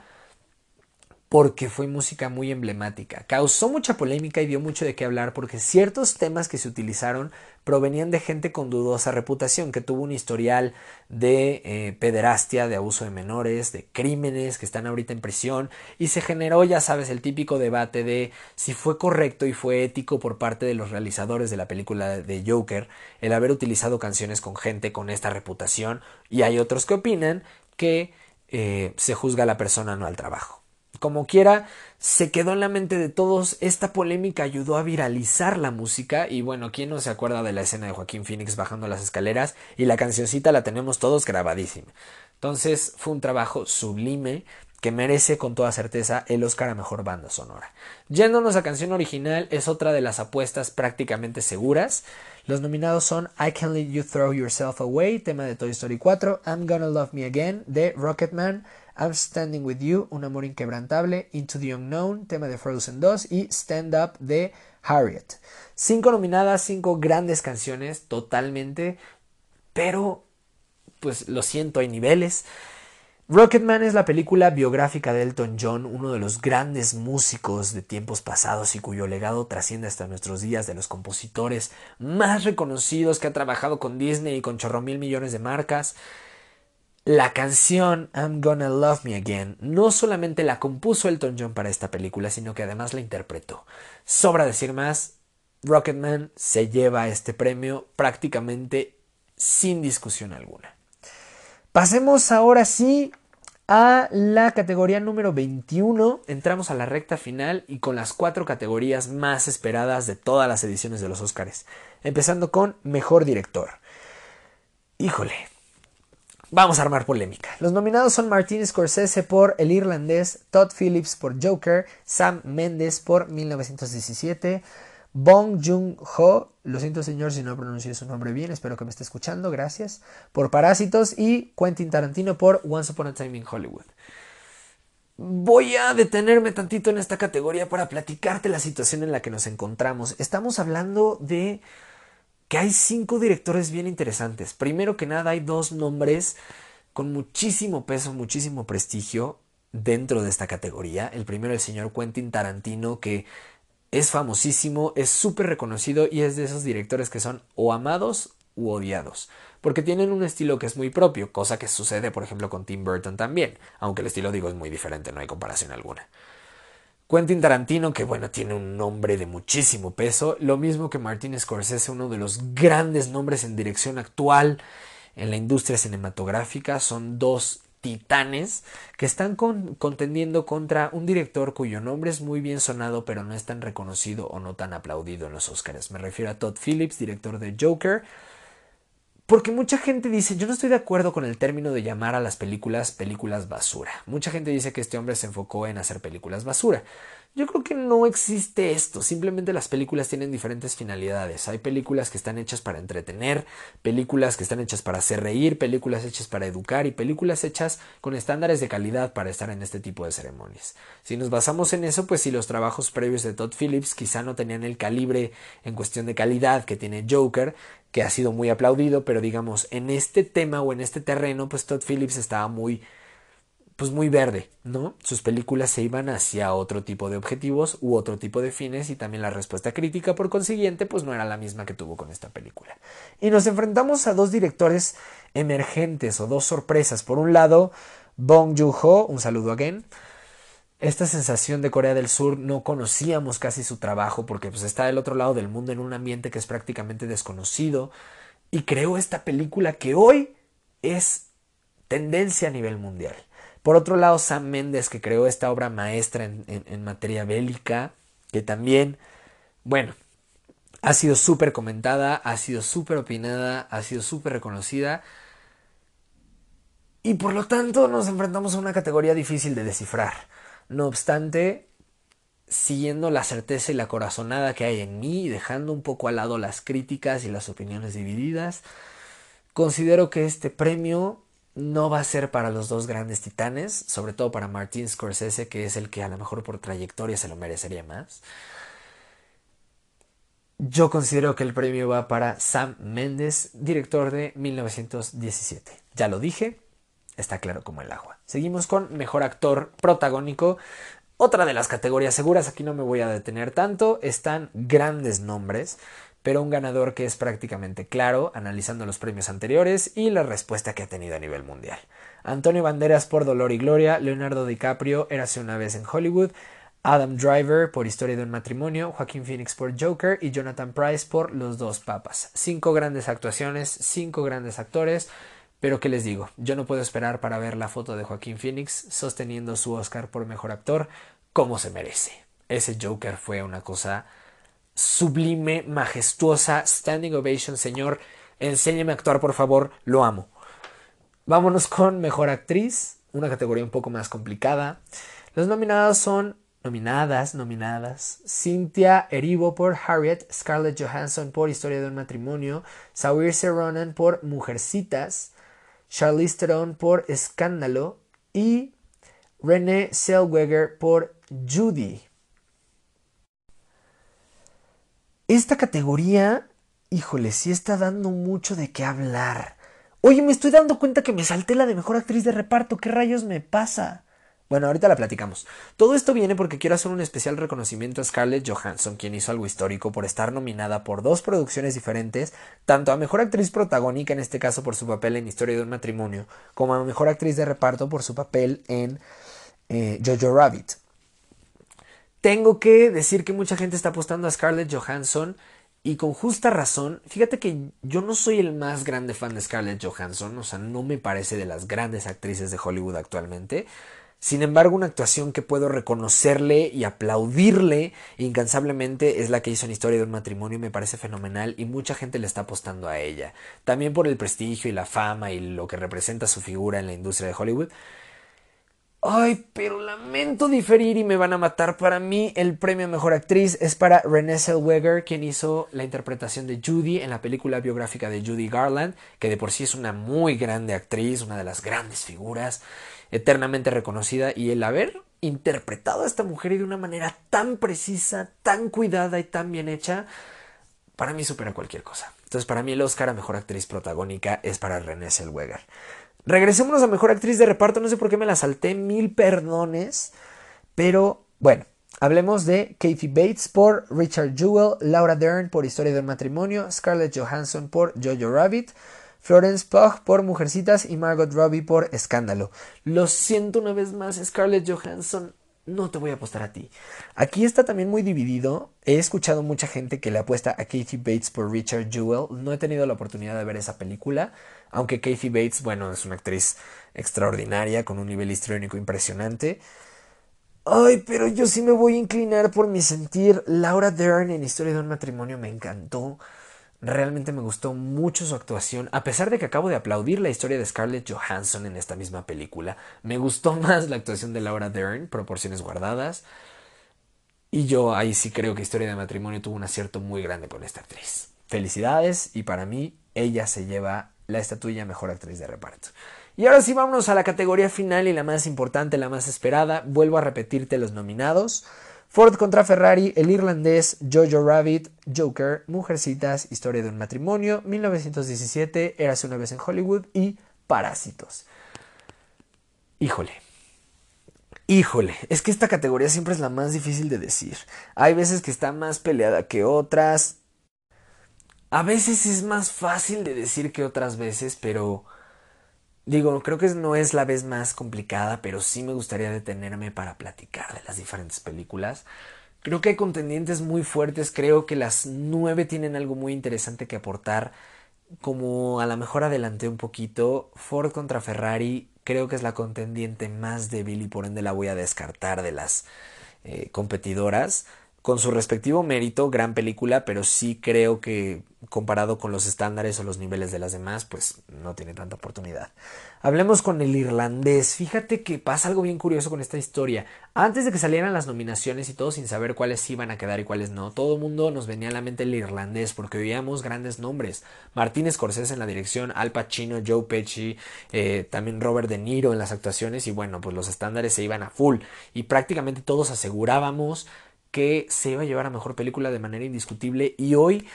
porque fue música muy emblemática. Causó mucha polémica y dio mucho de qué hablar porque ciertos temas que se utilizaron provenían de gente con dudosa reputación, que tuvo un historial de eh, pederastia, de abuso de menores, de crímenes, que están ahorita en prisión, y se generó, ya sabes, el típico debate de si fue correcto y fue ético por parte de los realizadores de la película de Joker el haber utilizado canciones con gente con esta reputación, y hay otros que opinan que eh, se juzga a la persona, no al trabajo. Como quiera, se quedó en la mente de todos, esta polémica ayudó a viralizar la música y bueno, ¿quién no se acuerda de la escena de Joaquín Phoenix bajando las escaleras? Y la cancioncita la tenemos todos grabadísima. Entonces fue un trabajo sublime que merece con toda certeza el Oscar a Mejor Banda Sonora. Yéndonos a canción original es otra de las apuestas prácticamente seguras. Los nominados son I Can't Let You Throw Yourself Away, tema de Toy Story 4, I'm Gonna Love Me Again de Rocketman, I'm Standing With You, Un Amor Inquebrantable, Into the Unknown, tema de Frozen 2 y Stand Up de Harriet. Cinco nominadas, cinco grandes canciones, totalmente, pero pues lo siento, hay niveles. Rocketman es la película biográfica de Elton John, uno de los grandes músicos de tiempos pasados y cuyo legado trasciende hasta nuestros días de los compositores más reconocidos que ha trabajado con Disney y con chorro mil millones de marcas. La canción I'm Gonna Love Me Again no solamente la compuso Elton John para esta película, sino que además la interpretó. Sobra decir más, Rocketman se lleva este premio prácticamente sin discusión alguna. Pasemos ahora sí a la categoría número 21. Entramos a la recta final y con las cuatro categorías más esperadas de todas las ediciones de los Oscars. Empezando con Mejor Director. Híjole, Vamos a armar polémica. Los nominados son Martin Scorsese por El Irlandés, Todd Phillips por Joker, Sam Mendes por 1917, Bong Joon-ho, lo siento señor si no pronuncié su nombre bien, espero que me esté escuchando, gracias, por Parásitos y Quentin Tarantino por Once Upon a Time in Hollywood. Voy a detenerme tantito en esta categoría para platicarte la situación en la que nos encontramos. Estamos hablando de que hay cinco directores bien interesantes. Primero que nada hay dos nombres con muchísimo peso, muchísimo prestigio dentro de esta categoría. El primero el señor Quentin Tarantino que es famosísimo, es súper reconocido y es de esos directores que son o amados u odiados, porque tienen un estilo que es muy propio, cosa que sucede por ejemplo con Tim Burton también, aunque el estilo digo es muy diferente, no hay comparación alguna. Quentin Tarantino, que bueno, tiene un nombre de muchísimo peso, lo mismo que Martin Scorsese, uno de los grandes nombres en dirección actual en la industria cinematográfica, son dos titanes que están contendiendo contra un director cuyo nombre es muy bien sonado pero no es tan reconocido o no tan aplaudido en los Oscars. Me refiero a Todd Phillips, director de Joker, porque mucha gente dice, yo no estoy de acuerdo con el término de llamar a las películas películas basura. Mucha gente dice que este hombre se enfocó en hacer películas basura. Yo creo que no existe esto, simplemente las películas tienen diferentes finalidades. Hay películas que están hechas para entretener, películas que están hechas para hacer reír, películas hechas para educar y películas hechas con estándares de calidad para estar en este tipo de ceremonias. Si nos basamos en eso, pues si los trabajos previos de Todd Phillips quizá no tenían el calibre en cuestión de calidad que tiene Joker, que ha sido muy aplaudido, pero digamos, en este tema o en este terreno, pues Todd Phillips estaba muy pues muy verde, ¿no? Sus películas se iban hacia otro tipo de objetivos u otro tipo de fines y también la respuesta crítica por consiguiente pues no era la misma que tuvo con esta película. Y nos enfrentamos a dos directores emergentes o dos sorpresas. Por un lado, Bong Joon-ho, un saludo again. Esta sensación de Corea del Sur no conocíamos casi su trabajo porque pues está del otro lado del mundo en un ambiente que es prácticamente desconocido y creó esta película que hoy es tendencia a nivel mundial. Por otro lado, Sam Mendes, que creó esta obra maestra en, materia bélica, que también, bueno, ha sido súper comentada, ha sido súper opinada, ha sido súper reconocida. Y por lo tanto nos enfrentamos a una categoría difícil de descifrar. No obstante, siguiendo la certeza y la corazonada que hay en mí dejando un poco al lado las críticas y las opiniones divididas, considero que este premio no va a ser para los dos grandes titanes, sobre todo para Martin Scorsese, que es el que a lo mejor por trayectoria se lo merecería más. Yo considero que el premio va para Sam Mendes, director de 1917. Ya lo dije, está claro como el agua. Seguimos con mejor actor protagónico. Otra de las categorías seguras, aquí no me voy a detener tanto, están grandes nombres pero un ganador que es prácticamente claro, analizando los premios anteriores y la respuesta que ha tenido a nivel mundial. Antonio Banderas por Dolor y Gloria, Leonardo DiCaprio, Érase una vez en Hollywood, Adam Driver por Historia de un matrimonio, Joaquín Phoenix por Joker y Jonathan Price por Los dos papas. Cinco grandes actuaciones, cinco grandes actores, pero ¿qué les digo? Yo no puedo esperar para ver la foto de Joaquín Phoenix sosteniendo su Oscar por Mejor Actor como se merece. Ese Joker fue una cosa sublime, majestuosa, standing ovation, señor, enséñeme a actuar, por favor, lo amo. Vámonos con Mejor Actriz, una categoría un poco más complicada. Los nominados son nominadas, nominadas, Cynthia Erivo por Harriet, Scarlett Johansson por Historia de un matrimonio, Saoirse Ronan por Mujercitas, Charlize Theron por Escándalo y Renée Zellweger por Judy. Esta categoría, híjole, sí está dando mucho de qué hablar. Oye, me estoy dando cuenta que me salté la de mejor actriz de reparto. ¿Qué rayos me pasa? Bueno, ahorita la platicamos. Todo esto viene porque quiero hacer un especial reconocimiento a Scarlett Johansson, quien hizo algo histórico por estar nominada por dos producciones diferentes, tanto a Mejor Actriz Protagónica, en este caso por su papel en Historia de un Matrimonio, como a Mejor Actriz de Reparto por su papel en eh, Jojo Rabbit. Tengo que decir que mucha gente está apostando a Scarlett Johansson y con justa razón. Fíjate que yo no soy el más grande fan de Scarlett Johansson, o sea, no me parece de las grandes actrices de Hollywood actualmente. Sin embargo, una actuación que puedo reconocerle y aplaudirle incansablemente es la que hizo en Historia de un matrimonio y me parece fenomenal y mucha gente le está apostando a ella. También por el prestigio y la fama y lo que representa su figura en la industria de Hollywood. Ay, pero lamento diferir y me van a matar. Para mí, el premio a mejor actriz es para Renée Zellweger, quien hizo la interpretación de Judy en la película biográfica de Judy Garland, que de por sí es una muy grande actriz, una de las grandes figuras, eternamente reconocida. Y el haber interpretado a esta mujer de una manera tan precisa, tan cuidada y tan bien hecha, para mí supera cualquier cosa. Entonces, para mí, el Oscar a mejor actriz protagónica es para Renée Zellweger. Regresémonos a mejor actriz de reparto. No sé por qué me la salté, mil perdones. Pero bueno, hablemos de Kathy Bates por Richard Jewell, Laura Dern por Historia del Matrimonio, Scarlett Johansson por Jojo Rabbit, Florence Pugh por Mujercitas y Margot Robbie por Escándalo. Lo siento una vez más, Scarlett Johansson no te voy a apostar a ti. Aquí está también muy dividido. He escuchado mucha gente que le apuesta a Kathy Bates por Richard Jewell. No he tenido la oportunidad de ver esa película, aunque Kathy Bates, bueno, es una actriz extraordinaria con un nivel histriónico impresionante. Ay, pero yo sí me voy a inclinar por mi sentir. Laura Dern en Historia de un matrimonio me encantó. Realmente me gustó mucho su actuación, a pesar de que acabo de aplaudir la historia de Scarlett Johansson en esta misma película. Me gustó más la actuación de Laura Dern, proporciones guardadas. Y yo ahí sí creo que Historia de Matrimonio tuvo un acierto muy grande con esta actriz. Felicidades y para mí ella se lleva la estatuilla mejor actriz de reparto. Y ahora sí vámonos a la categoría final y la más importante, la más esperada. Vuelvo a repetirte los nominados. Ford contra Ferrari, El Irlandés, Jojo Rabbit, Joker, Mujercitas, Historia de un matrimonio, 1917, Érase una vez en Hollywood y Parásitos. Híjole. Híjole, es que esta categoría siempre es la más difícil de decir. Hay veces que está más peleada que otras. A veces es más fácil de decir que otras veces, pero Digo, creo que no es la vez más complicada, pero sí me gustaría detenerme para platicar de las diferentes películas. Creo que hay contendientes muy fuertes, creo que las nueve tienen algo muy interesante que aportar. Como a lo mejor adelanté un poquito, Ford contra Ferrari creo que es la contendiente más débil y por ende la voy a descartar de las eh, competidoras. Con su respectivo mérito, gran película, pero sí creo que comparado con los estándares o los niveles de las demás, pues no tiene tanta oportunidad. Hablemos con el irlandés. Fíjate que pasa algo bien curioso con esta historia. Antes de que salieran las nominaciones y todo sin saber cuáles iban a quedar y cuáles no, todo el mundo nos venía a la mente el irlandés porque oíamos grandes nombres. Martín Scorsese en la dirección, Al Pacino, Joe Pesci, eh, también Robert De Niro en las actuaciones y bueno, pues los estándares se iban a full y prácticamente todos asegurábamos que se iba a llevar a mejor película de manera indiscutible y hoy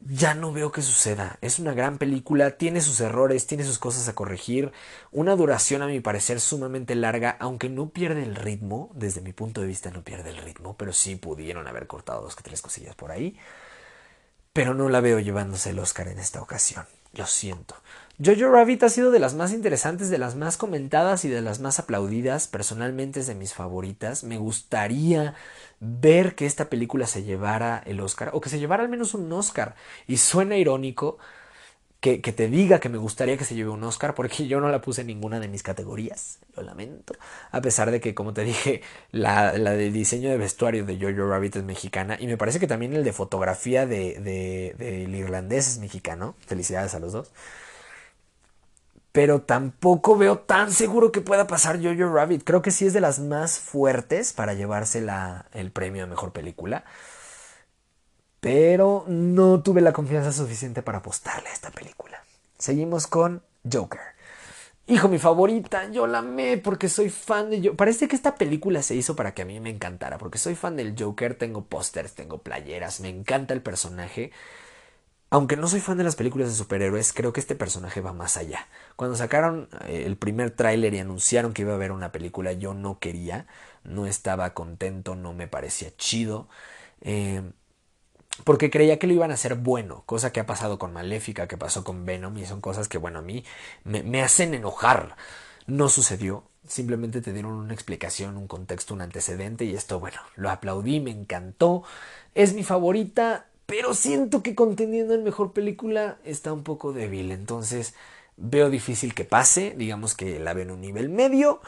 ya no veo que suceda. Es una gran película, tiene sus errores, tiene sus cosas a corregir, una duración a mi parecer sumamente larga, aunque no pierde el ritmo, desde mi punto de vista no pierde el ritmo, pero sí pudieron haber cortado dos que tres cosillas por ahí. Pero no la veo llevándose el Oscar en esta ocasión. Lo siento. Jojo Rabbit ha sido de las más interesantes, de las más comentadas y de las más aplaudidas. Personalmente es de mis favoritas. Me gustaría ver que esta película se llevara el Oscar o que se llevara al menos un Oscar. Y suena irónico que, te diga que me gustaría que se lleve un Oscar porque yo no la puse en ninguna de mis categorías. Lo lamento. A pesar de que, como te dije, la, la de diseño de vestuario de Jojo Rabbit es mexicana. Y me parece que también el de fotografía del de, de, irlandés es mexicano. Felicidades a los dos pero tampoco veo tan seguro que pueda pasar Jojo Rabbit. Creo que sí es de las más fuertes para llevarse el premio a mejor película. Pero no tuve la confianza suficiente para apostarle a esta película. Seguimos con Joker. Hijo, mi favorita, yo la amé porque soy fan de Joker. Parece que esta película se hizo para que a mí me encantara, porque soy fan del Joker, tengo pósters, tengo playeras, me encanta el personaje. Aunque no soy fan de las películas de superhéroes, creo que este personaje va más allá. Cuando sacaron eh, el primer tráiler y anunciaron que iba a haber una película, yo no quería, no estaba contento, no me parecía chido, eh, porque creía que lo iban a hacer bueno, cosa que ha pasado con Maléfica, que pasó con Venom, y son cosas que, bueno, a mí me, me hacen enojar. No sucedió, simplemente te dieron una explicación, un contexto, un antecedente, y esto, bueno, lo aplaudí, me encantó, es mi favorita, pero siento que contendiendo en mejor película está un poco débil. Entonces veo difícil que pase. Digamos que la veo en un nivel medio.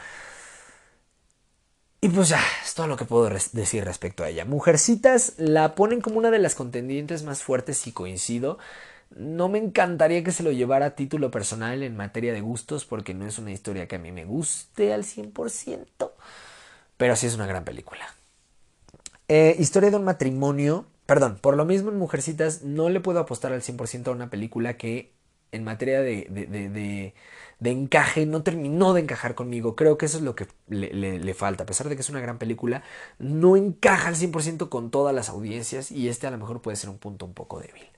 Y pues ya, es todo lo que puedo decir respecto a ella. Mujercitas la ponen como una de las contendientes más fuertes y coincido. No me encantaría que se lo llevara a título personal en materia de gustos porque no es una historia que a mí me guste al 100%. Pero sí es una gran película. Eh, historia de un matrimonio Perdón, por lo mismo en Mujercitas no le puedo apostar al 100% a una película que en materia de, de, de, encaje no terminó de encajar conmigo. Creo que eso es lo que le, le, falta. A pesar de que es una gran película, no encaja al 100% con todas las audiencias y este a lo mejor puede ser un punto un poco débil.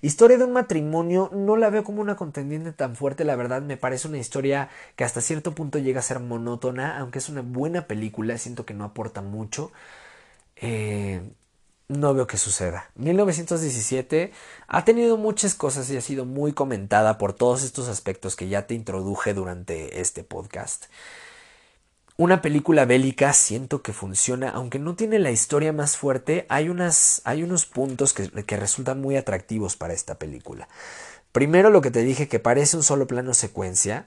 Historia de un matrimonio no la veo como una contendiente tan fuerte, la verdad me parece una historia que hasta cierto punto llega a ser monótona, aunque es una buena película, siento que no aporta mucho. Eh, no veo que suceda. 1917 ha tenido muchas cosas y ha sido muy comentada por todos estos aspectos que ya te introduje durante este podcast. Una película bélica siento que funciona, aunque no tiene la historia más fuerte, hay, unas, hay unos puntos que, que resultan muy atractivos para esta película. Primero lo que te dije que parece un solo plano secuencia,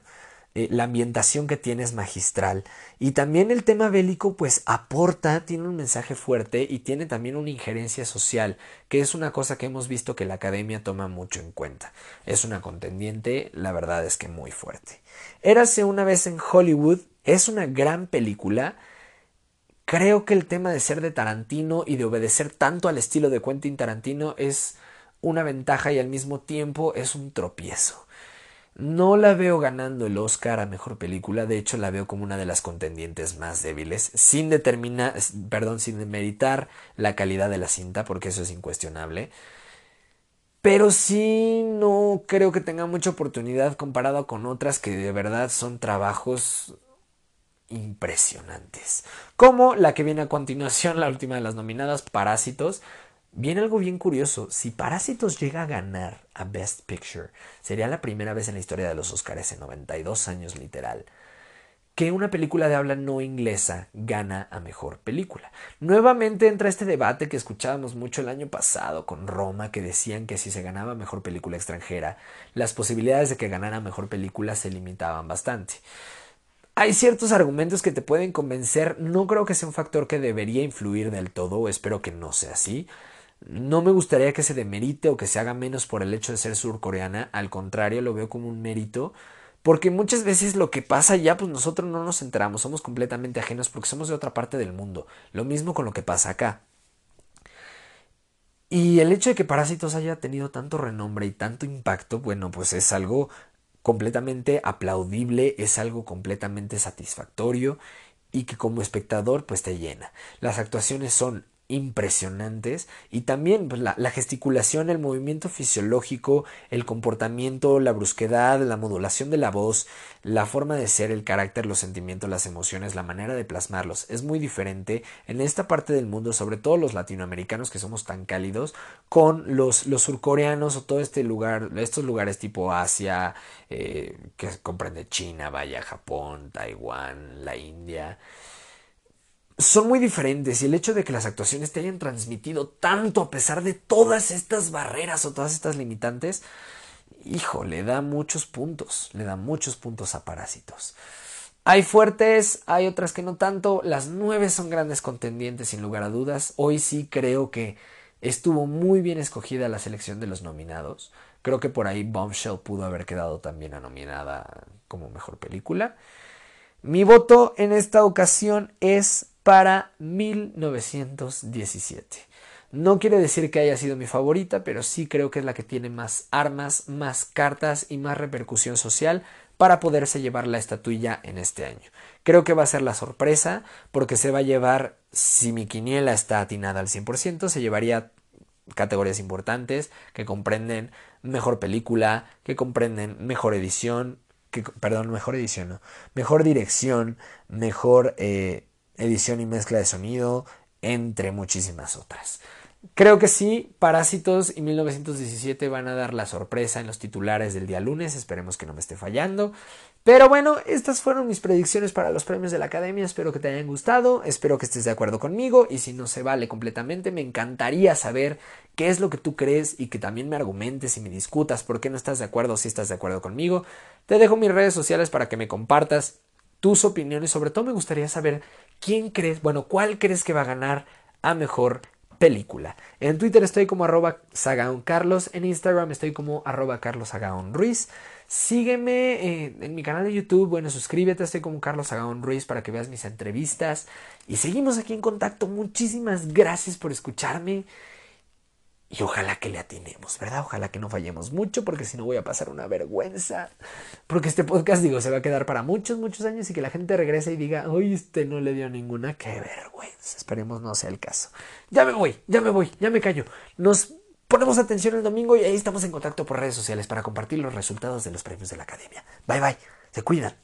eh, la ambientación que tiene es magistral y también el tema bélico pues aporta, tiene un mensaje fuerte y tiene también una injerencia social, que es una cosa que hemos visto que la academia toma mucho en cuenta. Es una contendiente, la verdad es que muy fuerte. Érase una vez en Hollywood, es una gran película. Creo que el tema de ser de Tarantino y de obedecer tanto al estilo de Quentin Tarantino es una ventaja y al mismo tiempo es un tropiezo. No la veo ganando el Oscar a mejor película, de hecho la veo como una de las contendientes más débiles, sin determinar, perdón, sin demeritar la calidad de la cinta, porque eso es incuestionable. Pero sí no creo que tenga mucha oportunidad comparado con otras que de verdad son trabajos impresionantes. Como la que viene a continuación, la última de las nominadas, Parásitos, Viene algo bien curioso. Si Parásitos llega a ganar a Best Picture, sería la primera vez en la historia de los Oscars en 92 años literal que una película de habla no inglesa gana a mejor película. Nuevamente entra este debate que escuchábamos mucho el año pasado con Roma, que decían que si se ganaba mejor película extranjera, las posibilidades de que ganara mejor película se limitaban bastante. hay ciertos argumentos que te pueden convencer, no creo que sea un factor que debería influir del todo, espero que no sea así. No me gustaría que se demerite o que se haga menos por el hecho de ser surcoreana, al contrario, lo veo como un mérito, porque muchas veces lo que pasa ya, pues nosotros no nos enteramos, somos completamente ajenos porque somos de otra parte del mundo. Lo mismo con lo que pasa acá. Y el hecho de que Parásitos haya tenido tanto renombre y tanto impacto, bueno, pues es algo completamente aplaudible, es algo completamente satisfactorio y que como espectador pues te llena. Las actuaciones son impresionantes. Y también pues, la, la, gesticulación, el movimiento fisiológico, el comportamiento, la brusquedad, la modulación de la voz, la forma de ser, el carácter, los sentimientos, las emociones, la manera de plasmarlos es muy diferente en esta parte del mundo, sobre todo los latinoamericanos que somos tan cálidos, con los, los surcoreanos o todo este lugar, estos lugares tipo Asia, eh, que comprende China, vaya, Japón, Taiwán, la India son muy diferentes y el hecho de que las actuaciones te hayan transmitido tanto a pesar de todas estas barreras o todas estas limitantes, hijo, le da muchos puntos, le da muchos puntos a Parásitos. Hay fuertes, hay otras que no tanto, las nueve son grandes contendientes sin lugar a dudas, hoy sí creo que estuvo muy bien escogida la selección de los nominados, creo que por ahí Bombshell pudo haber quedado también nominada como mejor película. Mi voto en esta ocasión es para 1917. No quiere decir que haya sido mi favorita, pero sí creo que es la que tiene más armas, más cartas y más repercusión social para poderse llevar la estatuilla en este año. Creo que va a ser la sorpresa porque se va a llevar, si mi quiniela está atinada al 100%, se llevaría categorías importantes que comprenden mejor película, que comprenden mejor edición, que, perdón, mejor edición, no, mejor dirección, mejor eh, edición y mezcla de sonido, entre muchísimas otras. Creo que sí, Parásitos y 1917 van a dar la sorpresa en los titulares del día lunes, esperemos que no me esté fallando. Pero bueno, estas fueron mis predicciones para los premios de la Academia, espero que te hayan gustado, espero que estés de acuerdo conmigo y si no se vale completamente, me encantaría saber qué es lo que tú crees y que también me argumentes y me discutas por qué no estás de acuerdo o si estás de acuerdo conmigo. Te dejo mis redes sociales para que me compartas tus opiniones, sobre todo me gustaría saber quién crees, bueno, cuál crees que va a ganar a mejor película. En Twitter estoy como arroba Carlos, en Instagram estoy como arroba Carlos Ruiz. Sígueme eh, en mi canal de YouTube, bueno, suscríbete, estoy como Carlos Agaón Ruiz para que veas mis entrevistas. Y seguimos aquí en contacto. Muchísimas gracias por escucharme. Y ojalá que le atinemos, ¿verdad? Ojalá que no fallemos mucho, porque si no voy a pasar una vergüenza. Porque este podcast, digo, se va a quedar para muchos, muchos años y que la gente regrese y diga, oye, usted no le dio ninguna, qué vergüenza. Esperemos no sea el caso. Ya me voy, ya me voy, ya me callo. Nos ponemos atención el domingo y ahí estamos en contacto por redes sociales para compartir los resultados de los premios de la academia. Bye bye, se cuidan.